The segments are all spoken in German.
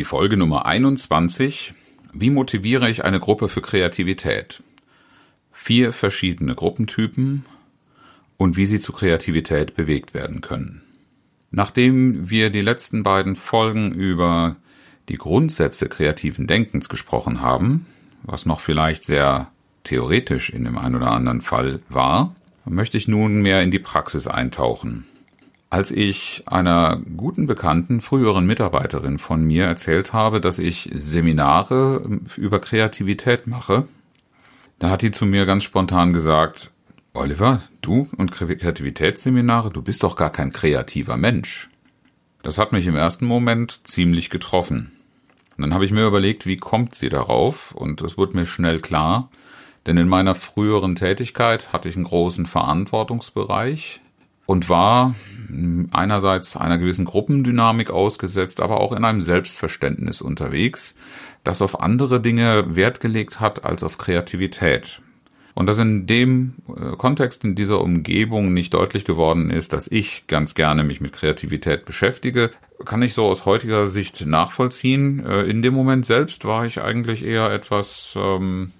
Die Folge Nummer 21. Wie motiviere ich eine Gruppe für Kreativität? Vier verschiedene Gruppentypen und wie sie zu Kreativität bewegt werden können. Nachdem wir die letzten beiden Folgen über die Grundsätze kreativen Denkens gesprochen haben, was noch vielleicht sehr theoretisch in dem einen oder anderen Fall war, möchte ich nun mehr in die Praxis eintauchen. Als ich einer guten Bekannten, früheren Mitarbeiterin von mir erzählt habe, dass ich Seminare über Kreativität mache, da hat die zu mir ganz spontan gesagt, Oliver, du und Kreativitätsseminare, du bist doch gar kein kreativer Mensch. Das hat mich im ersten Moment ziemlich getroffen. Und dann habe ich mir überlegt, wie kommt sie darauf? Und es wurde mir schnell klar, denn in meiner früheren Tätigkeit hatte ich einen großen Verantwortungsbereich und war einerseits einer gewissen Gruppendynamik ausgesetzt, aber auch in einem Selbstverständnis unterwegs, das auf andere Dinge Wert gelegt hat als auf Kreativität. Und dass in dem äh, Kontext, in dieser Umgebung nicht deutlich geworden ist, dass ich ganz gerne mich mit Kreativität beschäftige, kann ich so aus heutiger Sicht nachvollziehen. Äh, in dem Moment selbst war ich eigentlich eher etwas ähm,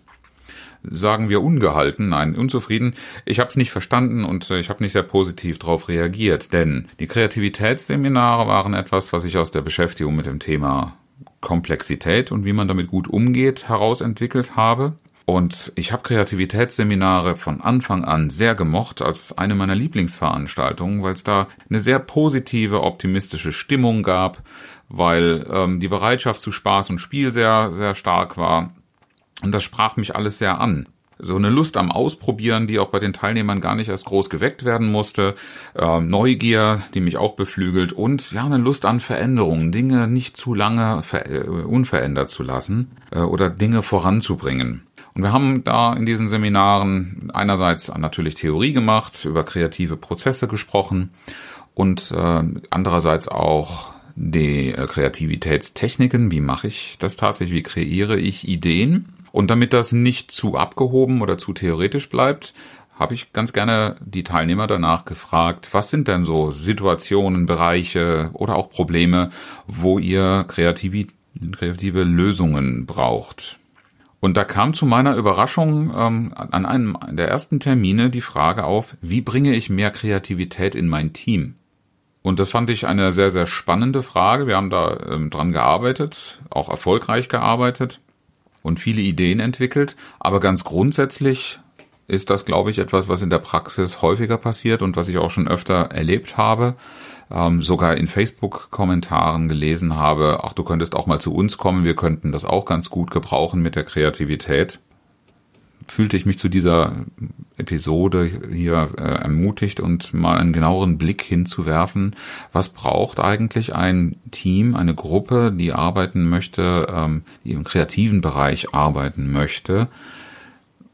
sagen wir ungehalten, nein, unzufrieden. Ich habe es nicht verstanden und äh, ich habe nicht sehr positiv darauf reagiert, denn die Kreativitätsseminare waren etwas, was ich aus der Beschäftigung mit dem Thema Komplexität und wie man damit gut umgeht herausentwickelt habe. Und ich habe Kreativitätsseminare von Anfang an sehr gemocht als eine meiner Lieblingsveranstaltungen, weil es da eine sehr positive, optimistische Stimmung gab, weil ähm, die Bereitschaft zu Spaß und Spiel sehr, sehr stark war und das sprach mich alles sehr an. So eine Lust am Ausprobieren, die auch bei den Teilnehmern gar nicht erst groß geweckt werden musste, äh, Neugier, die mich auch beflügelt und ja, eine Lust an Veränderungen, Dinge nicht zu lange äh, unverändert zu lassen äh, oder Dinge voranzubringen. Und wir haben da in diesen Seminaren einerseits natürlich Theorie gemacht, über kreative Prozesse gesprochen und äh, andererseits auch die Kreativitätstechniken. Wie mache ich das tatsächlich? Wie kreiere ich Ideen? Und damit das nicht zu abgehoben oder zu theoretisch bleibt, habe ich ganz gerne die Teilnehmer danach gefragt, was sind denn so Situationen, Bereiche oder auch Probleme, wo ihr kreative, kreative Lösungen braucht. Und da kam zu meiner Überraschung ähm, an einem der ersten Termine die Frage auf, wie bringe ich mehr Kreativität in mein Team? Und das fand ich eine sehr, sehr spannende Frage. Wir haben da ähm, dran gearbeitet, auch erfolgreich gearbeitet und viele Ideen entwickelt. Aber ganz grundsätzlich ist das, glaube ich, etwas, was in der Praxis häufiger passiert und was ich auch schon öfter erlebt habe, ähm, sogar in Facebook-Kommentaren gelesen habe, ach, du könntest auch mal zu uns kommen, wir könnten das auch ganz gut gebrauchen mit der Kreativität fühlte ich mich zu dieser Episode hier äh, ermutigt und mal einen genaueren Blick hinzuwerfen, was braucht eigentlich ein Team, eine Gruppe, die arbeiten möchte, ähm, die im kreativen Bereich arbeiten möchte,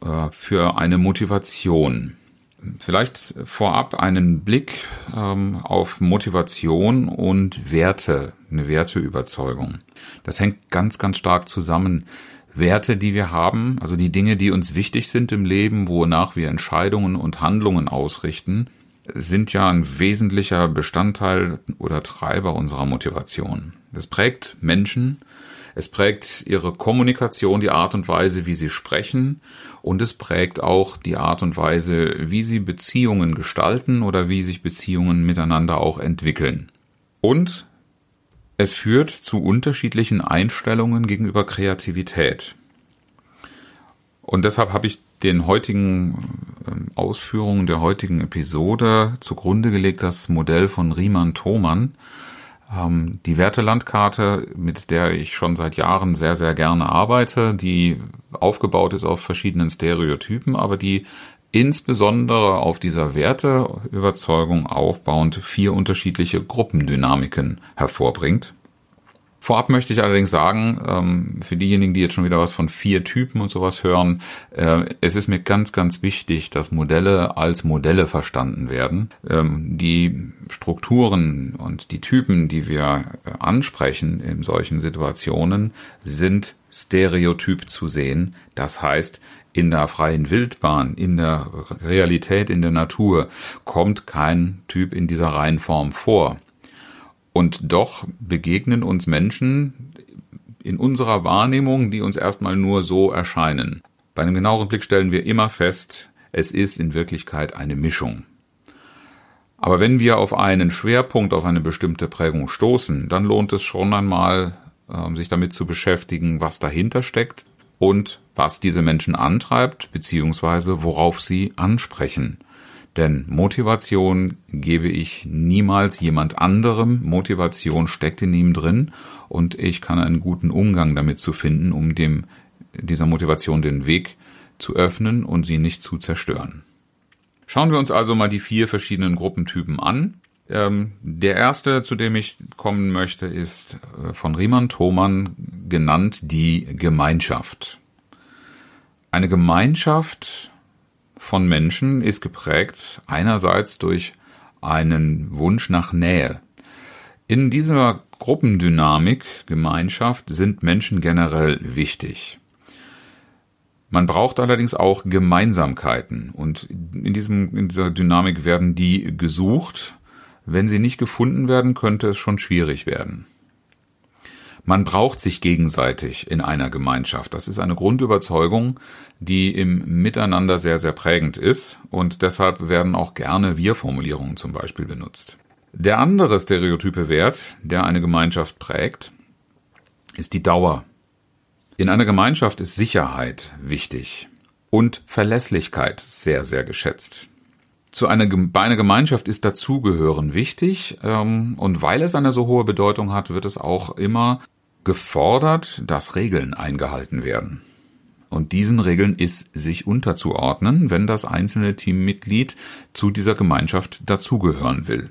äh, für eine Motivation. Vielleicht vorab einen Blick ähm, auf Motivation und Werte, eine Werteüberzeugung. Das hängt ganz, ganz stark zusammen Werte, die wir haben, also die Dinge, die uns wichtig sind im Leben, wonach wir Entscheidungen und Handlungen ausrichten, sind ja ein wesentlicher Bestandteil oder Treiber unserer Motivation. Es prägt Menschen, es prägt ihre Kommunikation, die Art und Weise, wie sie sprechen und es prägt auch die Art und Weise, wie sie Beziehungen gestalten oder wie sich Beziehungen miteinander auch entwickeln. Und es führt zu unterschiedlichen Einstellungen gegenüber Kreativität. Und deshalb habe ich den heutigen ähm, Ausführungen der heutigen Episode zugrunde gelegt das Modell von Riemann Thomann, ähm, die Wertelandkarte, mit der ich schon seit Jahren sehr, sehr gerne arbeite, die aufgebaut ist auf verschiedenen Stereotypen, aber die insbesondere auf dieser Werteüberzeugung aufbauend vier unterschiedliche Gruppendynamiken hervorbringt. Vorab möchte ich allerdings sagen, ähm, für diejenigen, die jetzt schon wieder was von vier Typen und sowas hören, äh, es ist mir ganz, ganz wichtig, dass Modelle als Modelle verstanden werden. Ähm, die Strukturen und die Typen, die wir äh, ansprechen in solchen Situationen, sind stereotyp zu sehen. Das heißt, in der freien Wildbahn, in der Realität, in der Natur kommt kein Typ in dieser Reihenform vor. Und doch begegnen uns Menschen in unserer Wahrnehmung, die uns erstmal nur so erscheinen. Bei einem genaueren Blick stellen wir immer fest, es ist in Wirklichkeit eine Mischung. Aber wenn wir auf einen Schwerpunkt, auf eine bestimmte Prägung stoßen, dann lohnt es schon einmal, ähm, sich damit zu beschäftigen, was dahinter steckt und was diese Menschen antreibt, beziehungsweise worauf sie ansprechen. Denn Motivation gebe ich niemals jemand anderem. Motivation steckt in ihm drin und ich kann einen guten Umgang damit zu finden, um dem, dieser Motivation den Weg zu öffnen und sie nicht zu zerstören. Schauen wir uns also mal die vier verschiedenen Gruppentypen an. Ähm, der erste, zu dem ich kommen möchte, ist äh, von Riemann Thomann genannt die Gemeinschaft. Eine Gemeinschaft von Menschen ist geprägt einerseits durch einen Wunsch nach Nähe. In dieser Gruppendynamik, Gemeinschaft sind Menschen generell wichtig. Man braucht allerdings auch Gemeinsamkeiten und in, diesem, in dieser Dynamik werden die gesucht. Wenn sie nicht gefunden werden, könnte es schon schwierig werden. Man braucht sich gegenseitig in einer Gemeinschaft. Das ist eine Grundüberzeugung, die im Miteinander sehr, sehr prägend ist und deshalb werden auch gerne Wir-Formulierungen zum Beispiel benutzt. Der andere stereotype Wert, der eine Gemeinschaft prägt, ist die Dauer. In einer Gemeinschaft ist Sicherheit wichtig und Verlässlichkeit sehr, sehr geschätzt. Zu einer, bei einer Gemeinschaft ist Dazugehören wichtig ähm, und weil es eine so hohe Bedeutung hat, wird es auch immer gefordert, dass Regeln eingehalten werden. Und diesen Regeln ist sich unterzuordnen, wenn das einzelne Teammitglied zu dieser Gemeinschaft dazugehören will.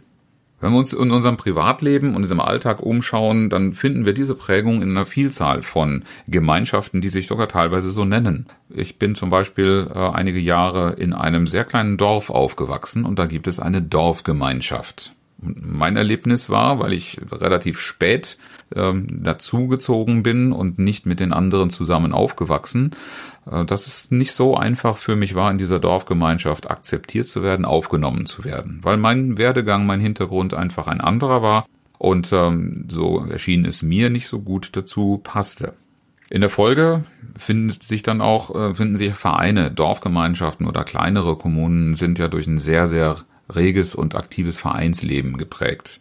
Wenn wir uns in unserem Privatleben und in unserem Alltag umschauen, dann finden wir diese Prägung in einer Vielzahl von Gemeinschaften, die sich sogar teilweise so nennen. Ich bin zum Beispiel äh, einige Jahre in einem sehr kleinen Dorf aufgewachsen und da gibt es eine Dorfgemeinschaft. Mein Erlebnis war, weil ich relativ spät ähm, dazugezogen bin und nicht mit den anderen zusammen aufgewachsen, äh, dass es nicht so einfach für mich war, in dieser Dorfgemeinschaft akzeptiert zu werden, aufgenommen zu werden, weil mein Werdegang, mein Hintergrund einfach ein anderer war und ähm, so erschien es mir nicht so gut dazu passte. In der Folge findet sich dann auch, äh, finden sich Vereine, Dorfgemeinschaften oder kleinere Kommunen sind ja durch ein sehr, sehr reges und aktives Vereinsleben geprägt.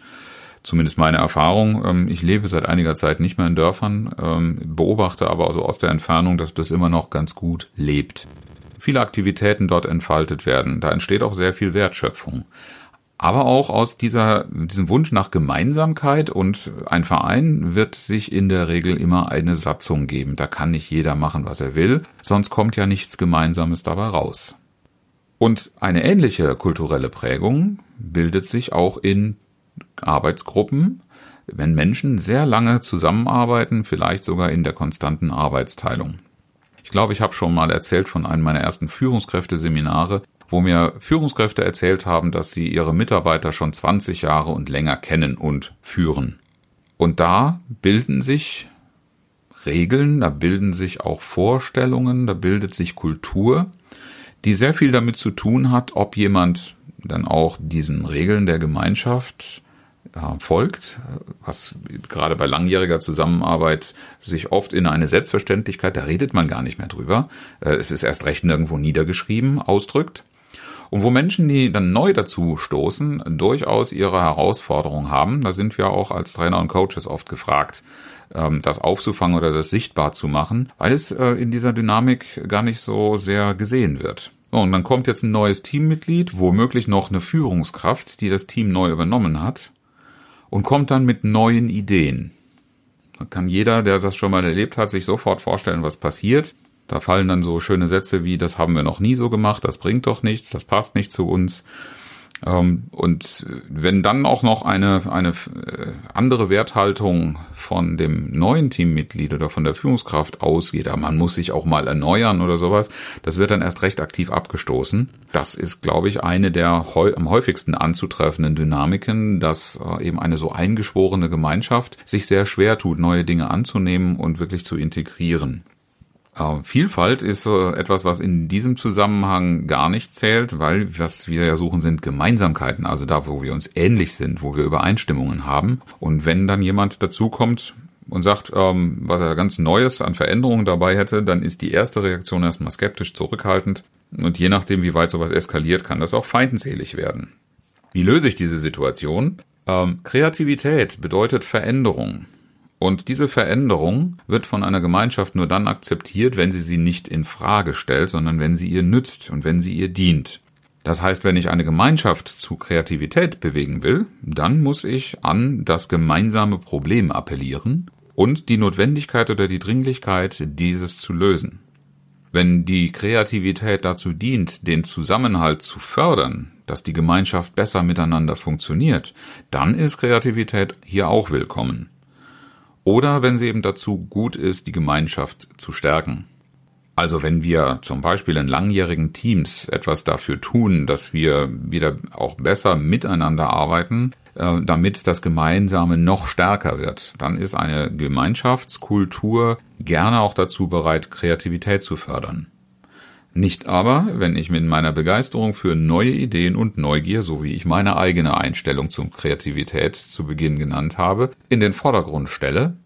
Zumindest meine Erfahrung. Ähm, ich lebe seit einiger Zeit nicht mehr in Dörfern, ähm, beobachte aber also aus der Entfernung, dass das immer noch ganz gut lebt. Viele Aktivitäten dort entfaltet werden. Da entsteht auch sehr viel Wertschöpfung. Aber auch aus dieser, diesem Wunsch nach Gemeinsamkeit und ein Verein wird sich in der Regel immer eine Satzung geben. Da kann nicht jeder machen, was er will, sonst kommt ja nichts Gemeinsames dabei raus. Und eine ähnliche kulturelle Prägung bildet sich auch in Arbeitsgruppen, wenn Menschen sehr lange zusammenarbeiten, vielleicht sogar in der konstanten Arbeitsteilung. Ich glaube, ich habe schon mal erzählt von einem meiner ersten Führungskräfteseminare, wo mir Führungskräfte erzählt haben, dass sie ihre Mitarbeiter schon 20 Jahre und länger kennen und führen. Und da bilden sich Regeln, da bilden sich auch Vorstellungen, da bildet sich Kultur, die sehr viel damit zu tun hat, ob jemand dann auch diesen Regeln der Gemeinschaft äh, folgt, was gerade bei langjähriger Zusammenarbeit sich oft in eine Selbstverständlichkeit, da redet man gar nicht mehr drüber, äh, es ist erst recht nirgendwo niedergeschrieben, ausdrückt. Und wo Menschen, die dann neu dazu stoßen, durchaus ihre Herausforderungen haben, da sind wir auch als Trainer und Coaches oft gefragt, ähm, das aufzufangen oder das sichtbar zu machen, weil es äh, in dieser Dynamik gar nicht so sehr gesehen wird. So, und dann kommt jetzt ein neues Teammitglied, womöglich noch eine Führungskraft, die das Team neu übernommen hat, und kommt dann mit neuen Ideen. Da kann jeder, der das schon mal erlebt hat, sich sofort vorstellen, was passiert. Da fallen dann so schöne Sätze wie, das haben wir noch nie so gemacht, das bringt doch nichts, das passt nicht zu uns. Ähm, und wenn dann auch noch eine, eine äh, andere Werthaltung von dem neuen Teammitglied oder von der Führungskraft ausgeht, man muss sich auch mal erneuern oder sowas, das wird dann erst recht aktiv abgestoßen. Das ist, glaube ich, eine der am häufigsten anzutreffenden Dynamiken, dass äh, eben eine so eingeschworene Gemeinschaft sich sehr schwer tut, neue Dinge anzunehmen und wirklich zu integrieren. Äh, Vielfalt ist äh, etwas, was in diesem Zusammenhang gar nicht zählt, weil was wir ja suchen, sind Gemeinsamkeiten, also da, wo wir uns ähnlich sind, wo wir Übereinstimmungen haben. Und wenn dann jemand dazukommt und sagt, ähm, was er ganz Neues an Veränderungen dabei hätte, dann ist die erste Reaktion erstmal skeptisch zurückhaltend. Und je nachdem, wie weit sowas eskaliert, kann das auch feindselig werden. Wie löse ich diese Situation? Ähm, Kreativität bedeutet Veränderung. Und diese Veränderung wird von einer Gemeinschaft nur dann akzeptiert, wenn sie sie nicht in Frage stellt, sondern wenn sie ihr nützt und wenn sie ihr dient. Das heißt, wenn ich eine Gemeinschaft zu Kreativität bewegen will, dann muss ich an das gemeinsame Problem appellieren und die Notwendigkeit oder die Dringlichkeit, dieses zu lösen. Wenn die Kreativität dazu dient, den Zusammenhalt zu fördern, dass die Gemeinschaft besser miteinander funktioniert, dann ist Kreativität hier auch willkommen. Oder wenn sie eben dazu gut ist, die Gemeinschaft zu stärken. Also wenn wir zum Beispiel in langjährigen Teams etwas dafür tun, dass wir wieder auch besser miteinander arbeiten, äh, damit das Gemeinsame noch stärker wird, dann ist eine Gemeinschaftskultur gerne auch dazu bereit, Kreativität zu fördern. Nicht aber, wenn ich mit meiner Begeisterung für neue Ideen und Neugier, so wie ich meine eigene Einstellung zum Kreativität zu Beginn genannt habe, in den Vordergrund stelle,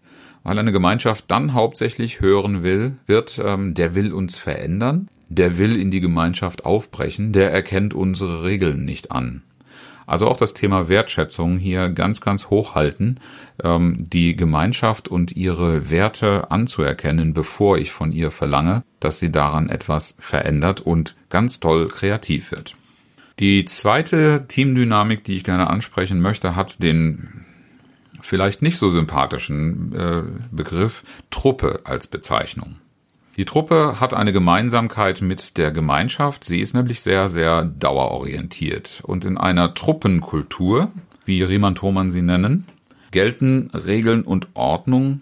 weil eine Gemeinschaft dann hauptsächlich hören will, wird, ähm, der will uns verändern, der will in die Gemeinschaft aufbrechen, der erkennt unsere Regeln nicht an. Also auch das Thema Wertschätzung hier ganz, ganz hochhalten, ähm, die Gemeinschaft und ihre Werte anzuerkennen, bevor ich von ihr verlange, dass sie daran etwas verändert und ganz toll kreativ wird. Die zweite Teamdynamik, die ich gerne ansprechen möchte, hat den vielleicht nicht so sympathischen äh, Begriff Truppe als Bezeichnung. Die Truppe hat eine Gemeinsamkeit mit der Gemeinschaft. Sie ist nämlich sehr, sehr dauerorientiert. Und in einer Truppenkultur, wie Riemann Thomann sie nennen, gelten Regeln und Ordnung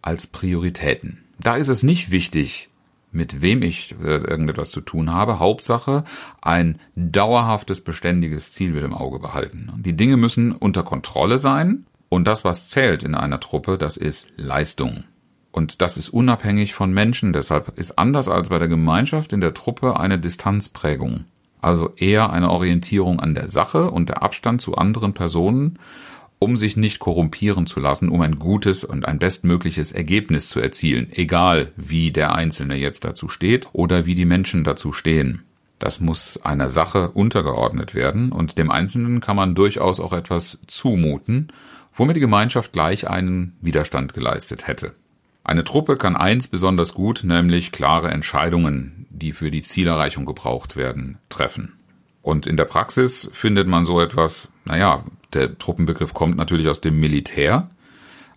als Prioritäten. Da ist es nicht wichtig, mit wem ich äh, irgendetwas zu tun habe. Hauptsache, ein dauerhaftes, beständiges Ziel wird im Auge behalten. Die Dinge müssen unter Kontrolle sein und das, was zählt in einer Truppe, das ist Leistung. Und das ist unabhängig von Menschen. Deshalb ist anders als bei der Gemeinschaft in der Truppe eine Distanzprägung. Also eher eine Orientierung an der Sache und der Abstand zu anderen Personen, um sich nicht korrumpieren zu lassen, um ein gutes und ein bestmögliches Ergebnis zu erzielen, egal wie der Einzelne jetzt dazu steht oder wie die Menschen dazu stehen. Das muss einer Sache untergeordnet werden und dem Einzelnen kann man durchaus auch etwas zumuten, womit die Gemeinschaft gleich einen Widerstand geleistet hätte. Eine Truppe kann eins besonders gut, nämlich klare Entscheidungen, die für die Zielerreichung gebraucht werden, treffen. Und in der Praxis findet man so etwas, naja, der Truppenbegriff kommt natürlich aus dem Militär.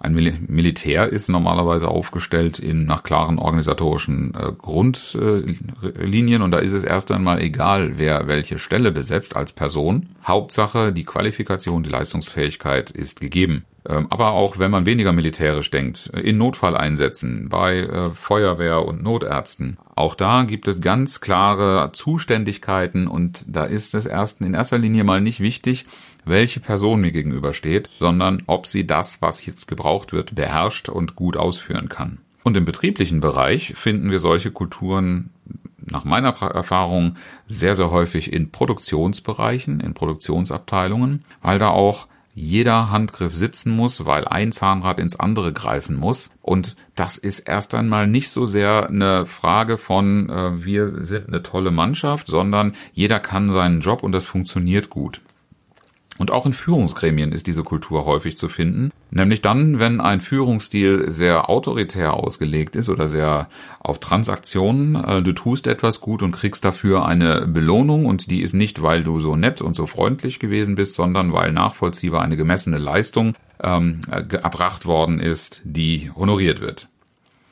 Ein Mil Militär ist normalerweise aufgestellt in nach klaren organisatorischen äh, Grundlinien äh, und da ist es erst einmal egal, wer welche Stelle besetzt als Person. Hauptsache, die Qualifikation, die Leistungsfähigkeit ist gegeben. Ähm, aber auch wenn man weniger militärisch denkt, in Notfalleinsätzen, bei äh, Feuerwehr und Notärzten. Auch da gibt es ganz klare Zuständigkeiten und da ist es erst in erster Linie mal nicht wichtig, welche Person mir gegenübersteht, sondern ob sie das, was jetzt gebraucht wird, beherrscht und gut ausführen kann. Und im betrieblichen Bereich finden wir solche Kulturen nach meiner Erfahrung sehr, sehr häufig in Produktionsbereichen, in Produktionsabteilungen, weil da auch jeder Handgriff sitzen muss, weil ein Zahnrad ins andere greifen muss. Und das ist erst einmal nicht so sehr eine Frage von, äh, wir sind eine tolle Mannschaft, sondern jeder kann seinen Job und das funktioniert gut. Und auch in Führungsgremien ist diese Kultur häufig zu finden, nämlich dann, wenn ein Führungsstil sehr autoritär ausgelegt ist oder sehr auf Transaktionen, äh, du tust etwas gut und kriegst dafür eine Belohnung und die ist nicht, weil du so nett und so freundlich gewesen bist, sondern weil nachvollziehbar eine gemessene Leistung ähm, erbracht worden ist, die honoriert wird.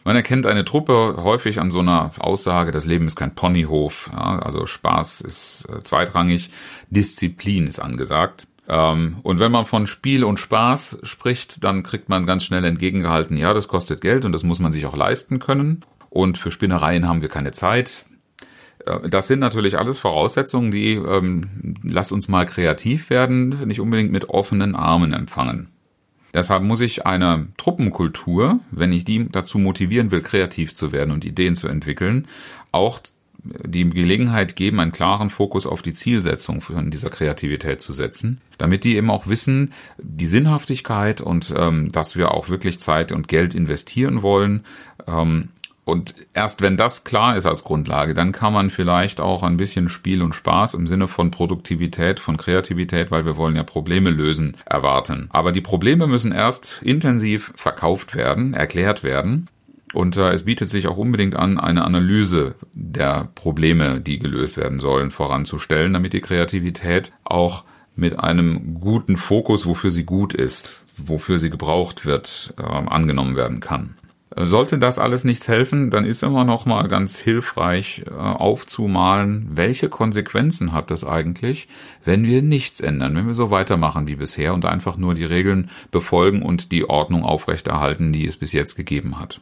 Man erkennt eine Truppe häufig an so einer Aussage, das Leben ist kein Ponyhof, ja, also Spaß ist äh, zweitrangig, Disziplin ist angesagt. Ähm, und wenn man von Spiel und Spaß spricht, dann kriegt man ganz schnell entgegengehalten, ja, das kostet Geld und das muss man sich auch leisten können. Und für Spinnereien haben wir keine Zeit. Äh, das sind natürlich alles Voraussetzungen, die ähm, lass uns mal kreativ werden, nicht unbedingt mit offenen Armen empfangen. Deshalb muss ich eine Truppenkultur, wenn ich die dazu motivieren will, kreativ zu werden und Ideen zu entwickeln, auch die Gelegenheit geben, einen klaren Fokus auf die Zielsetzung von dieser Kreativität zu setzen, damit die eben auch wissen, die Sinnhaftigkeit und ähm, dass wir auch wirklich Zeit und Geld investieren wollen. Ähm, und erst wenn das klar ist als Grundlage, dann kann man vielleicht auch ein bisschen Spiel und Spaß im Sinne von Produktivität, von Kreativität, weil wir wollen ja Probleme lösen, erwarten. Aber die Probleme müssen erst intensiv verkauft werden, erklärt werden. Und äh, es bietet sich auch unbedingt an, eine Analyse der Probleme, die gelöst werden sollen, voranzustellen, damit die Kreativität auch mit einem guten Fokus, wofür sie gut ist, wofür sie gebraucht wird, äh, angenommen werden kann. Sollte das alles nichts helfen, dann ist immer noch mal ganz hilfreich äh, aufzumalen, welche Konsequenzen hat das eigentlich, wenn wir nichts ändern, wenn wir so weitermachen wie bisher und einfach nur die Regeln befolgen und die Ordnung aufrechterhalten, die es bis jetzt gegeben hat.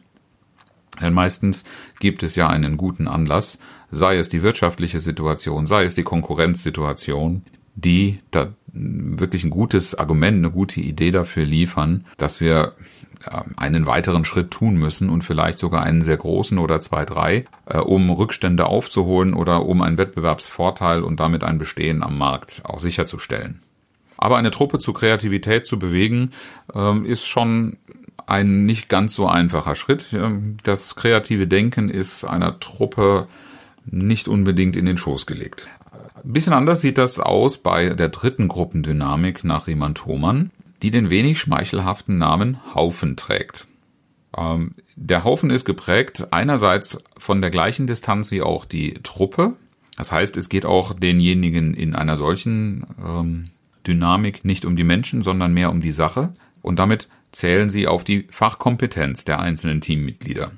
Denn meistens gibt es ja einen guten Anlass, sei es die wirtschaftliche Situation, sei es die Konkurrenzsituation, die da wirklich ein gutes Argument, eine gute Idee dafür liefern, dass wir einen weiteren Schritt tun müssen und vielleicht sogar einen sehr großen oder zwei, drei, äh, um Rückstände aufzuholen oder um einen Wettbewerbsvorteil und damit ein Bestehen am Markt auch sicherzustellen. Aber eine Truppe zu Kreativität zu bewegen, ähm, ist schon ein nicht ganz so einfacher Schritt. Das kreative Denken ist einer Truppe nicht unbedingt in den Schoß gelegt. Ein bisschen anders sieht das aus bei der dritten Gruppendynamik nach Riemann-Thomann die den wenig schmeichelhaften Namen Haufen trägt. Ähm, der Haufen ist geprägt einerseits von der gleichen Distanz wie auch die Truppe. Das heißt, es geht auch denjenigen in einer solchen ähm, Dynamik nicht um die Menschen, sondern mehr um die Sache. Und damit zählen sie auf die Fachkompetenz der einzelnen Teammitglieder.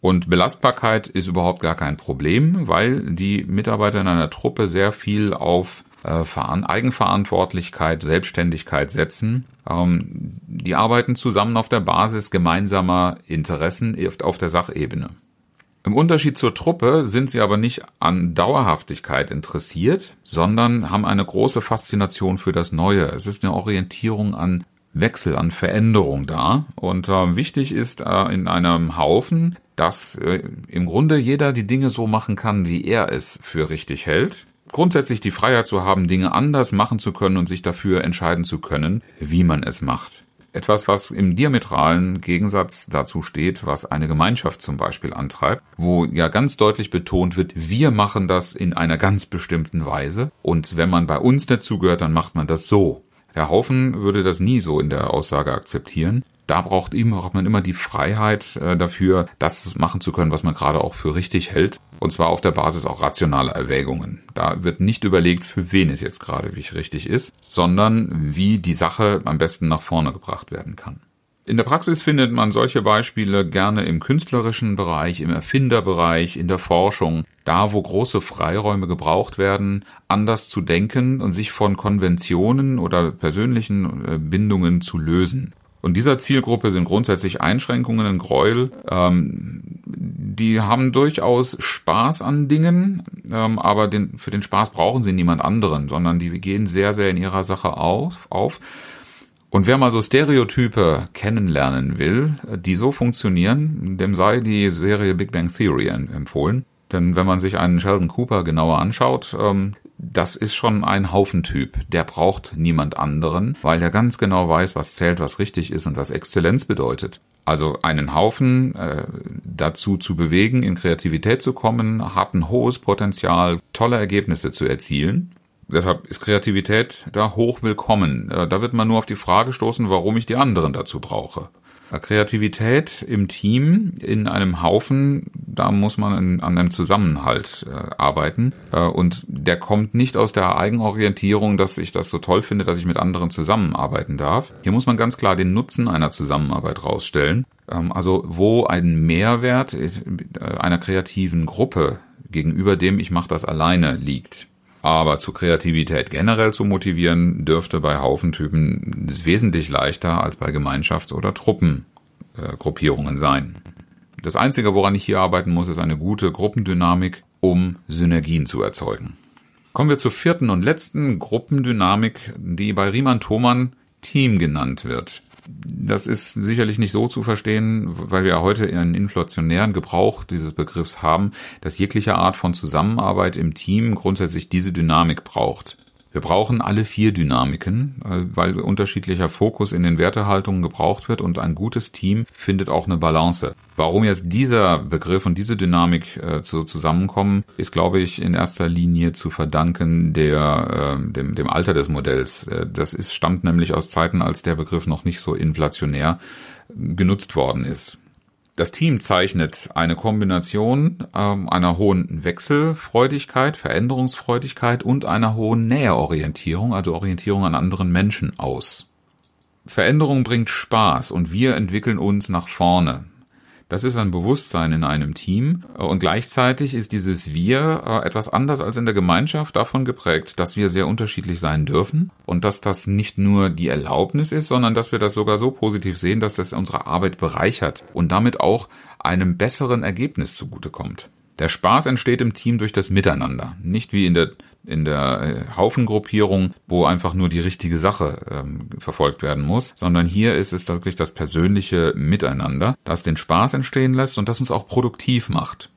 Und Belastbarkeit ist überhaupt gar kein Problem, weil die Mitarbeiter in einer Truppe sehr viel auf äh, Eigenverantwortlichkeit, Selbstständigkeit setzen. Ähm, die arbeiten zusammen auf der Basis gemeinsamer Interessen auf der Sachebene. Im Unterschied zur Truppe sind sie aber nicht an Dauerhaftigkeit interessiert, sondern haben eine große Faszination für das Neue. Es ist eine Orientierung an Wechsel, an Veränderung da. Und äh, wichtig ist äh, in einem Haufen, dass äh, im Grunde jeder die Dinge so machen kann, wie er es für richtig hält grundsätzlich die Freiheit zu haben, Dinge anders machen zu können und sich dafür entscheiden zu können, wie man es macht. Etwas, was im diametralen Gegensatz dazu steht, was eine Gemeinschaft zum Beispiel antreibt, wo ja ganz deutlich betont wird, wir machen das in einer ganz bestimmten Weise und wenn man bei uns dazugehört, dann macht man das so. Der Haufen würde das nie so in der Aussage akzeptieren da braucht man immer die Freiheit äh, dafür, das machen zu können, was man gerade auch für richtig hält. Und zwar auf der Basis auch rationaler Erwägungen. Da wird nicht überlegt, für wen es jetzt gerade wie richtig ist, sondern wie die Sache am besten nach vorne gebracht werden kann. In der Praxis findet man solche Beispiele gerne im künstlerischen Bereich, im Erfinderbereich, in der Forschung, da wo große Freiräume gebraucht werden, anders zu denken und sich von Konventionen oder persönlichen äh, Bindungen zu lösen. Und dieser Zielgruppe sind grundsätzlich Einschränkungen in Gräuel. Ähm, die haben durchaus Spaß an Dingen, ähm, aber den, für den Spaß brauchen sie niemand anderen, sondern die gehen sehr, sehr in ihrer Sache auf. auf. Und wer mal so Stereotype kennenlernen will, die so funktionieren, dem sei die Serie Big Bang Theory empfohlen. Denn wenn man sich einen Sheldon Cooper genauer anschaut, ähm, das ist schon ein Haufentyp. Der braucht niemand anderen, weil er ganz genau weiß, was zählt, was richtig ist und was Exzellenz bedeutet. Also einen Haufen äh, dazu zu bewegen, in Kreativität zu kommen, hat ein hohes Potenzial, tolle Ergebnisse zu erzielen. Deshalb ist Kreativität da hoch willkommen. Äh, da wird man nur auf die Frage stoßen, warum ich die anderen dazu brauche. Kreativität im Team, in einem Haufen, da muss man an einem Zusammenhalt äh, arbeiten. Äh, und der kommt nicht aus der Eigenorientierung, dass ich das so toll finde, dass ich mit anderen zusammenarbeiten darf. Hier muss man ganz klar den Nutzen einer Zusammenarbeit rausstellen. Ähm, also wo ein Mehrwert äh, einer kreativen Gruppe gegenüber dem ich mache das alleine liegt. Aber zu Kreativität generell zu motivieren, dürfte bei Haufentypen wesentlich leichter als bei Gemeinschafts- oder Truppengruppierungen sein. Das Einzige, woran ich hier arbeiten muss, ist eine gute Gruppendynamik, um Synergien zu erzeugen. Kommen wir zur vierten und letzten Gruppendynamik, die bei Riemann-Thomann Team genannt wird. Das ist sicherlich nicht so zu verstehen, weil wir heute einen inflationären Gebrauch dieses Begriffs haben, dass jegliche Art von Zusammenarbeit im Team grundsätzlich diese Dynamik braucht. Wir brauchen alle vier Dynamiken, äh, weil unterschiedlicher Fokus in den Wertehaltungen gebraucht wird und ein gutes Team findet auch eine Balance. Warum jetzt dieser Begriff und diese Dynamik äh, so zusammenkommen, ist, glaube ich, in erster Linie zu verdanken der, äh, dem, dem Alter des Modells. Das ist, stammt nämlich aus Zeiten, als der Begriff noch nicht so inflationär genutzt worden ist. Das Team zeichnet eine Kombination ähm, einer hohen Wechselfreudigkeit, Veränderungsfreudigkeit und einer hohen Näheorientierung, also Orientierung an anderen Menschen aus. Veränderung bringt Spaß und wir entwickeln uns nach vorne. Das ist ein Bewusstsein in einem Team und gleichzeitig ist dieses Wir äh, etwas anders als in der Gemeinschaft davon geprägt, dass wir sehr unterschiedlich sein dürfen und dass das nicht nur die Erlaubnis ist, sondern dass wir das sogar so positiv sehen, dass das unsere Arbeit bereichert und damit auch einem besseren Ergebnis zugutekommt. Der Spaß entsteht im Team durch das Miteinander, nicht wie in der in der äh, Haufengruppierung, wo einfach nur die richtige Sache ähm, verfolgt werden muss, sondern hier ist es wirklich das persönliche Miteinander, das den Spaß entstehen lässt und das uns auch produktiv macht.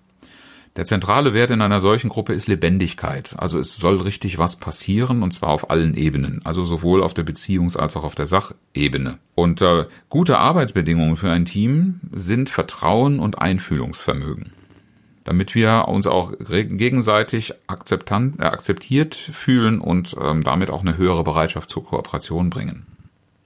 Der zentrale Wert in einer solchen Gruppe ist Lebendigkeit. Also es soll richtig was passieren und zwar auf allen Ebenen. Also sowohl auf der Beziehungs- als auch auf der Sachebene. Und äh, gute Arbeitsbedingungen für ein Team sind Vertrauen und Einfühlungsvermögen damit wir uns auch gegenseitig akzeptant, äh, akzeptiert fühlen und ähm, damit auch eine höhere Bereitschaft zur Kooperation bringen.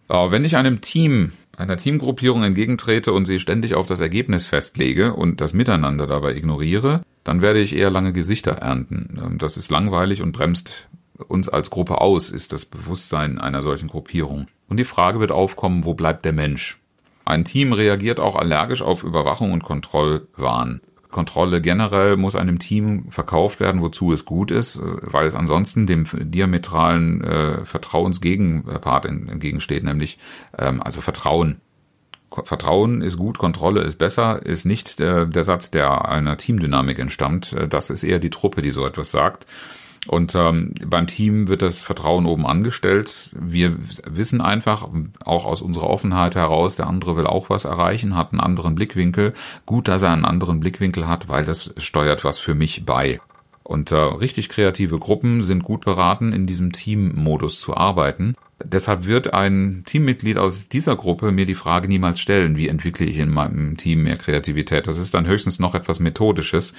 Äh, wenn ich einem Team, einer Teamgruppierung entgegentrete und sie ständig auf das Ergebnis festlege und das Miteinander dabei ignoriere, dann werde ich eher lange Gesichter ernten. Ähm, das ist langweilig und bremst uns als Gruppe aus, ist das Bewusstsein einer solchen Gruppierung. Und die Frage wird aufkommen, wo bleibt der Mensch? Ein Team reagiert auch allergisch auf Überwachung und Kontrollwahn. Kontrolle generell muss einem Team verkauft werden, wozu es gut ist, äh, weil es ansonsten dem diametralen äh, Vertrauensgegenpart entgegensteht, nämlich ähm, also Vertrauen. Vertrauen ist gut, Kontrolle ist besser, ist nicht der, der Satz, der einer Teamdynamik entstammt. Äh, das ist eher die Truppe, die so etwas sagt. Und ähm, beim Team wird das Vertrauen oben angestellt. Wir wissen einfach, auch aus unserer Offenheit heraus, der andere will auch was erreichen, hat einen anderen Blickwinkel. Gut, dass er einen anderen Blickwinkel hat, weil das steuert was für mich bei. Und äh, richtig kreative Gruppen sind gut beraten, in diesem Teammodus zu arbeiten. Deshalb wird ein Teammitglied aus dieser Gruppe mir die Frage niemals stellen, wie entwickle ich in meinem Team mehr Kreativität. Das ist dann höchstens noch etwas Methodisches.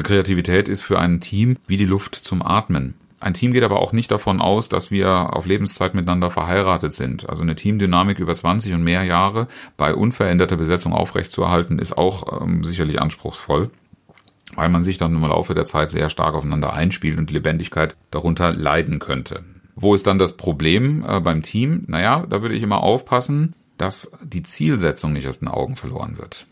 Kreativität ist für ein Team wie die Luft zum Atmen. Ein Team geht aber auch nicht davon aus, dass wir auf Lebenszeit miteinander verheiratet sind. Also eine Teamdynamik über 20 und mehr Jahre bei unveränderter Besetzung aufrechtzuerhalten, ist auch ähm, sicherlich anspruchsvoll, weil man sich dann im Laufe der Zeit sehr stark aufeinander einspielt und die Lebendigkeit darunter leiden könnte. Wo ist dann das Problem äh, beim Team? Naja, da würde ich immer aufpassen, dass die Zielsetzung nicht aus den Augen verloren wird.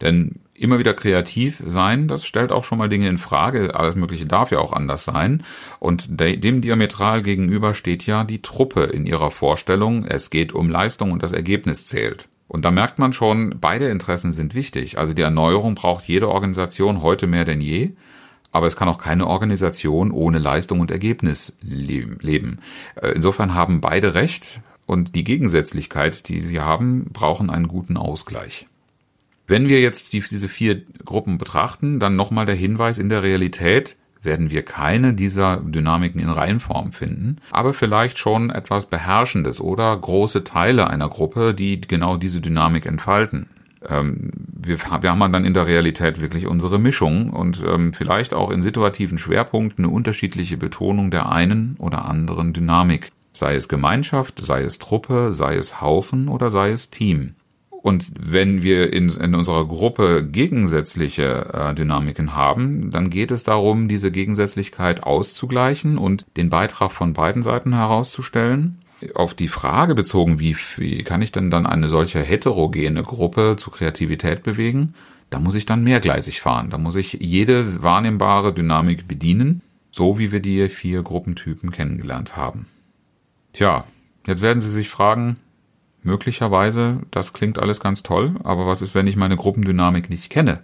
Denn immer wieder kreativ sein, das stellt auch schon mal Dinge in Frage. Alles Mögliche darf ja auch anders sein. Und dem diametral gegenüber steht ja die Truppe in ihrer Vorstellung. Es geht um Leistung und das Ergebnis zählt. Und da merkt man schon, beide Interessen sind wichtig. Also die Erneuerung braucht jede Organisation heute mehr denn je aber es kann auch keine Organisation ohne Leistung und Ergebnis leben. Äh, insofern haben beide recht und die Gegensätzlichkeit, die sie haben, brauchen einen guten Ausgleich. Wenn wir jetzt die, diese vier Gruppen betrachten, dann nochmal der Hinweis, in der Realität werden wir keine dieser Dynamiken in Reihenform finden, aber vielleicht schon etwas Beherrschendes oder große Teile einer Gruppe, die genau diese Dynamik entfalten wir, wir haben dann in der Realität wirklich unsere Mischung und ähm, vielleicht auch in situativen Schwerpunkten eine unterschiedliche Betonung der einen oder anderen Dynamik. Sei es Gemeinschaft, sei es Truppe, sei es Haufen oder sei es Team. Und wenn wir in, in unserer Gruppe gegensätzliche äh, Dynamiken haben, dann geht es darum, diese Gegensätzlichkeit auszugleichen und den Beitrag von beiden Seiten herauszustellen. Auf die Frage bezogen, wie, wie kann ich denn dann eine solche heterogene Gruppe zu Kreativität bewegen, da muss ich dann mehrgleisig fahren. Da muss ich jede wahrnehmbare Dynamik bedienen, so wie wir die vier Gruppentypen kennengelernt haben. Tja, jetzt werden Sie sich fragen, möglicherweise, das klingt alles ganz toll, aber was ist, wenn ich meine Gruppendynamik nicht kenne?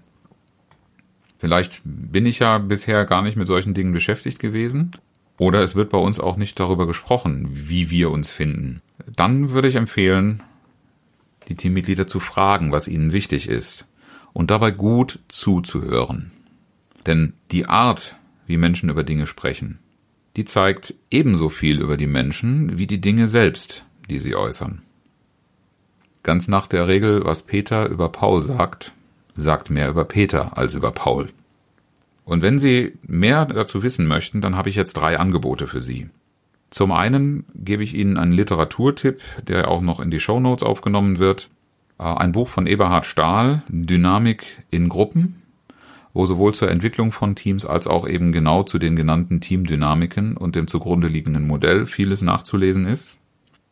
Vielleicht bin ich ja bisher gar nicht mit solchen Dingen beschäftigt gewesen. Oder es wird bei uns auch nicht darüber gesprochen, wie wir uns finden. Dann würde ich empfehlen, die Teammitglieder zu fragen, was ihnen wichtig ist. Und dabei gut zuzuhören. Denn die Art, wie Menschen über Dinge sprechen, die zeigt ebenso viel über die Menschen wie die Dinge selbst, die sie äußern. Ganz nach der Regel, was Peter über Paul sagt, sagt mehr über Peter als über Paul. Und wenn Sie mehr dazu wissen möchten, dann habe ich jetzt drei Angebote für Sie. Zum einen gebe ich Ihnen einen Literaturtipp, der auch noch in die Show Notes aufgenommen wird. Äh, ein Buch von Eberhard Stahl, Dynamik in Gruppen, wo sowohl zur Entwicklung von Teams als auch eben genau zu den genannten Teamdynamiken und dem zugrunde liegenden Modell vieles nachzulesen ist.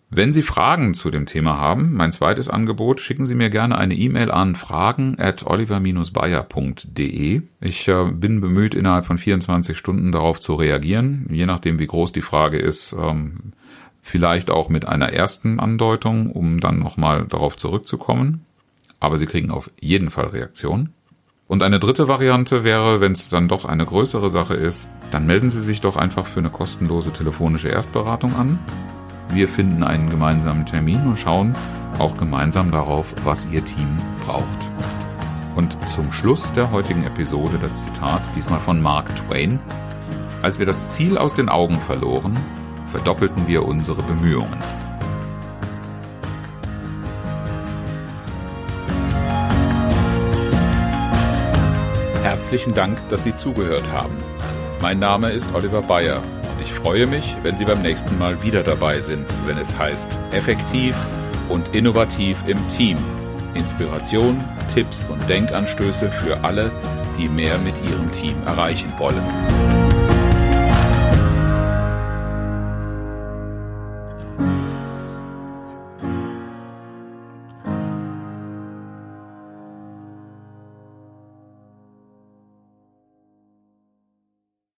Wenn Sie Fragen zu dem Thema haben, mein zweites Angebot, schicken Sie mir gerne eine E-Mail an fragen at oliver-bayer.de. Ich äh, bin bemüht, innerhalb von 24 Stunden darauf zu reagieren, je nachdem, wie groß die Frage ist, ähm, vielleicht auch mit einer ersten Andeutung, um dann nochmal darauf zurückzukommen. Aber Sie kriegen auf jeden Fall Reaktion. Und eine dritte Variante wäre, wenn es dann doch eine größere Sache ist, dann melden Sie sich doch einfach für eine kostenlose telefonische Erstberatung an. Wir finden einen gemeinsamen Termin und schauen auch gemeinsam darauf, was Ihr Team braucht. Und zum Schluss der heutigen Episode das Zitat, diesmal von Mark Twain. Als wir das Ziel aus den Augen verloren, verdoppelten wir unsere Bemühungen. Herzlichen Dank, dass Sie zugehört haben. Mein Name ist Oliver Bayer ich freue mich, wenn Sie beim nächsten Mal wieder dabei sind, wenn es heißt effektiv und innovativ im Team. Inspiration, Tipps und Denkanstöße für alle, die mehr mit ihrem Team erreichen wollen.